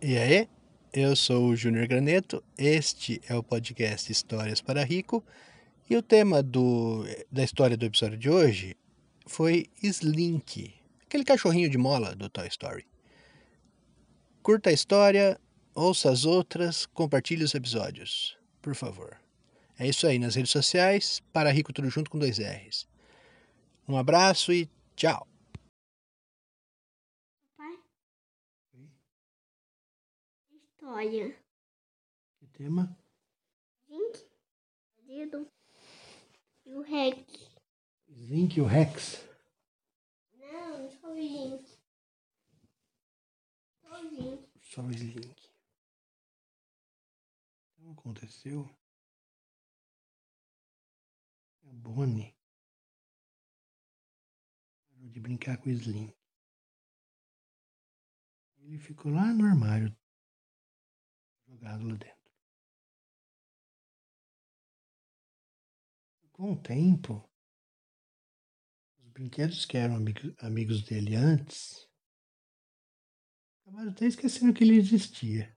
E aí, eu sou o Júnior Graneto, este é o podcast Histórias para Rico e o tema do, da história do episódio de hoje foi Slink, aquele cachorrinho de mola do Toy Story. Curta a história, ouça as outras, compartilhe os episódios, por favor. É isso aí, nas redes sociais, para Rico tudo junto com dois R's. Um abraço e tchau! História. Que tema? Gente, dedo e o Rex. Slink e o Rex. Não, só o Link. Só o Link. Só o Slink. Então aconteceu. A Bonnie parou de brincar com o Slink. Ele ficou lá no armário, jogado lá dentro. Com o tempo, os brinquedos que eram amigos, amigos dele antes acabaram até esquecendo que ele existia.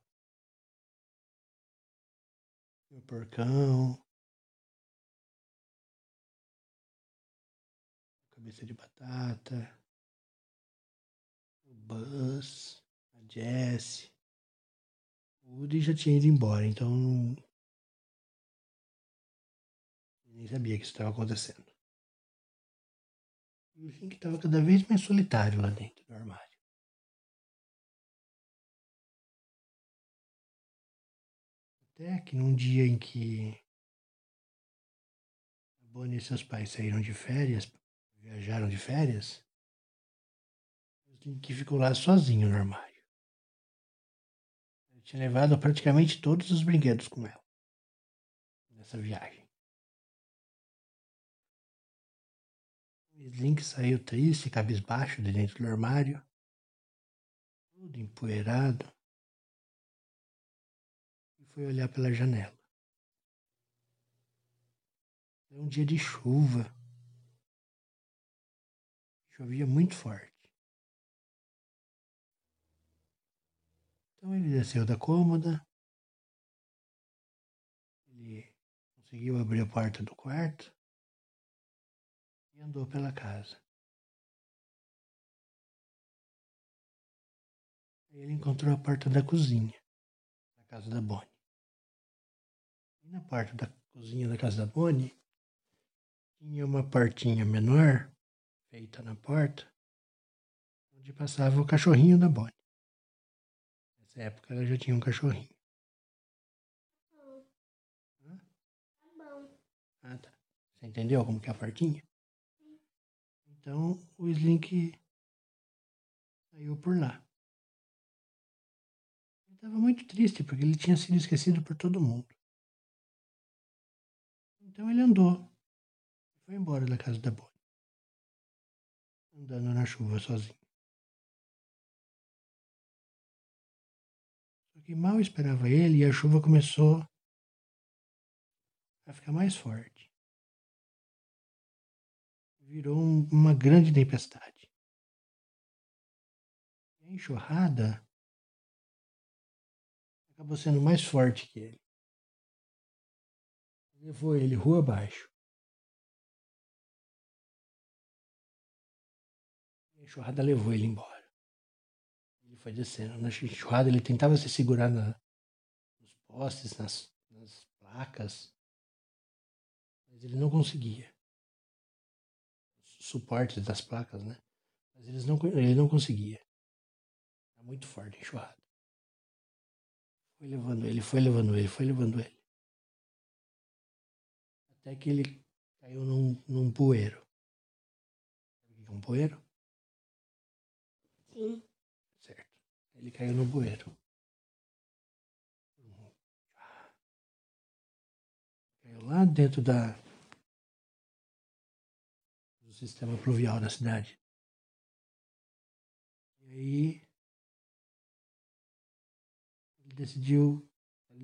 O porcão, cabeça de batata, o Buzz, a Jessie. O Woody já tinha ido embora, então não... nem sabia que isso estava acontecendo. E o Link estava cada vez mais solitário lá dentro do armário. Até que num dia em que a Bonnie e seus pais saíram de férias, viajaram de férias, o Link ficou lá sozinho no armário. Tinha levado praticamente todos os brinquedos com ela nessa viagem. Slink saiu triste, cabisbaixo de dentro do armário, todo empoeirado, e foi olhar pela janela. Era um dia de chuva. Chovia muito forte. Então ele desceu da cômoda. Ele conseguiu abrir a porta do quarto e andou pela casa. Aí ele encontrou a porta da cozinha, da casa da Bonnie. E na porta da cozinha da casa da Bonnie tinha uma portinha menor feita na porta, onde passava o cachorrinho da Bonnie. Nessa época ela já tinha um cachorrinho. Hã? Tá bom. Ah, tá. Você entendeu como que é a portinha? Então o Slink saiu por lá. Ele estava muito triste porque ele tinha sido esquecido por todo mundo. Então ele andou. Foi embora da casa da Bonnie. Andando na chuva sozinho. Que mal esperava ele e a chuva começou a ficar mais forte. Virou um- uma grande tempestade. E a enxurrada acabou sendo mais forte que ele. Levou ele rua abaixo. E a enxurrada levou ele embora. Foi descendo. Na enxurrada ele tentava se segurar na- nos postes, nas, nas placas, mas ele não conseguia. Os suportes das placas, né? Mas eles não, ele não conseguia. Era muito forte a enxurrada. Foi levando ele, foi levando ele, foi levando ele. Até que ele caiu num, num poeiro. É um poeiro? Sim. Ele caiu no bueiro. Caiu lá dentro da do sistema pluvial da cidade. E aí ele decidiu.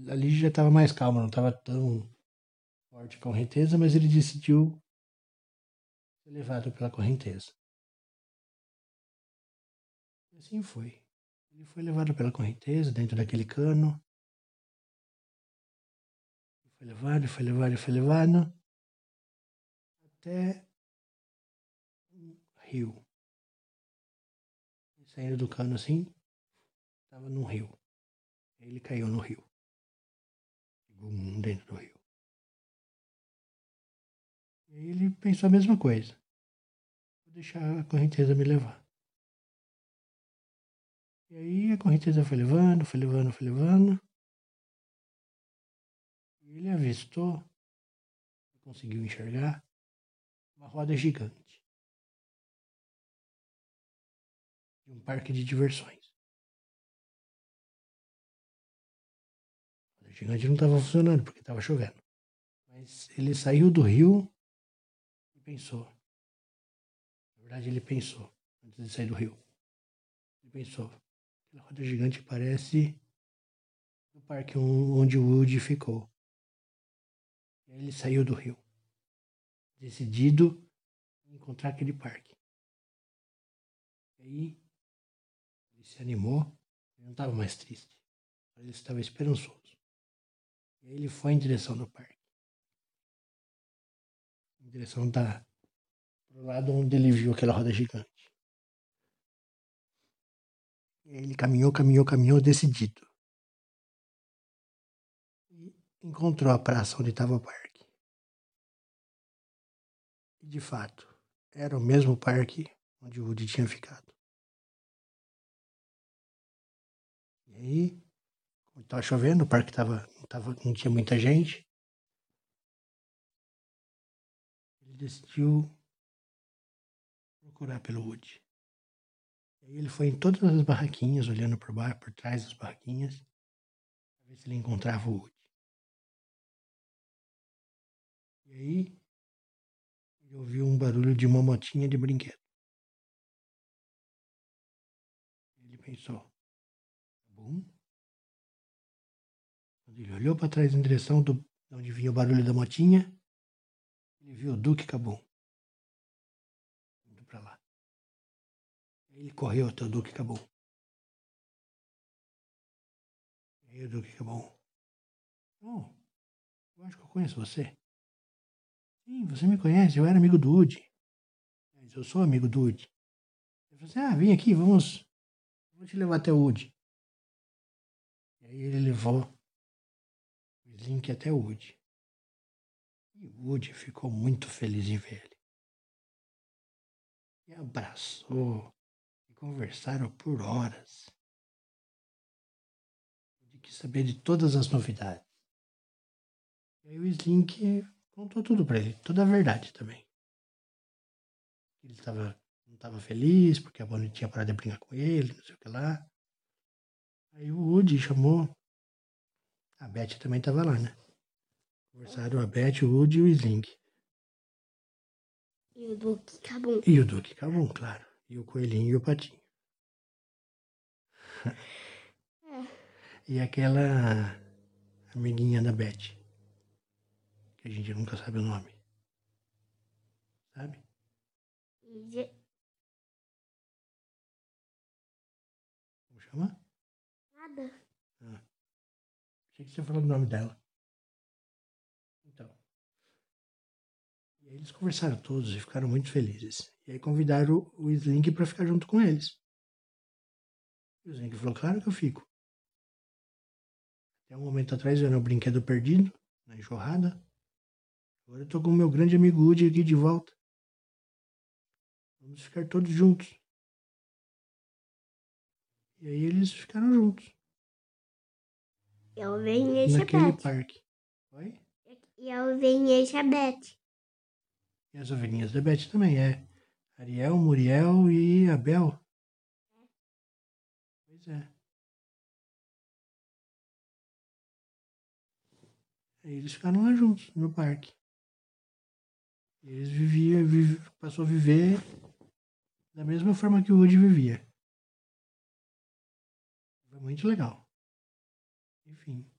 Ali já estava mais calmo, não estava tão forte a correnteza, mas ele decidiu ser levado pela correnteza. E assim foi. Ele foi levado pela correnteza dentro daquele cano. Foi levado, foi levado, foi levado até um rio. Saindo do cano assim, estava num rio. Ele caiu no rio. Bum, dentro do rio. E ele pensou a mesma coisa. Vou deixar a correnteza me levar. E aí a correnteza foi levando, foi levando, foi levando. E ele avistou, conseguiu enxergar, uma roda gigante. De um parque de diversões. A roda gigante não estava funcionando porque estava chovendo. Mas ele saiu do rio e pensou. Na verdade, ele pensou, antes de sair do rio. Ele pensou, aquela roda gigante parece o parque onde o Woody ficou. Ele saiu do rio decidido em encontrar aquele parque. E aí ele se animou, ele não estava mais triste, ele estava esperançoso. E aí ele foi em direção do parque. Em direção pro lado onde ele viu aquela roda gigante. Ele caminhou, caminhou, caminhou decidido. E encontrou a praça onde estava o parque. E de fato, era o mesmo parque onde o Woody tinha ficado. E aí, como estava chovendo, o parque tava, não, tava, não tinha muita gente. Ele decidiu procurar pelo Woody. Ele foi em todas as barraquinhas, olhando por, bar, por trás das barraquinhas, para ver se ele encontrava o Woody. E aí, ele ouviu um barulho de uma motinha de brinquedo. Ele pensou, tá bom. Quando ele olhou para trás em direção do, de onde vinha o barulho da motinha, ele viu o Duque Cabum Ele correu até o Duque Cabum. E aí o Duque Cabum. Oh, eu acho que eu conheço você. Sim, você me conhece, eu era amigo do Udi. Mas eu sou amigo do Udi. Ele falou assim, ah, vem aqui, vamos. Vou te levar até o Udi. E aí ele levou o Slink até o Udi. E o Udi ficou muito feliz em ver ele. E abraçou. Conversaram por horas. Ele quis saber de todas as novidades. E aí o Slink contou tudo para ele, toda a verdade também. Ele tava, não estava feliz porque a Bonnie tinha parado de brincar com ele, não sei o que lá. Aí o Woody chamou. A Beth também estava lá, né? Conversaram a Beth, o Woody e o Sling. E o Duque Cabum. E o Duque Cabum, claro. E o Coelhinho e o Patinho. É. E aquela amiguinha da Beth que a gente nunca sabe o nome. Sabe? Como chama? Nada. Ah. Achei que você falou o nome dela. Então. E aí eles conversaram todos e ficaram muito felizes. E aí convidaram o Slink para ficar junto com eles. E o Slink falou, claro que eu fico. Até um momento atrás eu era um brinquedo perdido, na enxurrada. Agora eu tô com o meu grande amigo Woody aqui de volta. Vamos ficar todos juntos. E aí eles ficaram juntos. Eu venho e naquele Beth. parque. Oi? E eu venho e Beth. E as ovelhinhas da Beth também, é. Ariel, Muriel e Abel. Pois é. Aí eles ficaram lá juntos, no parque. E eles viviam, passou a viver da mesma forma que o Woody vivia. Foi muito legal. Enfim.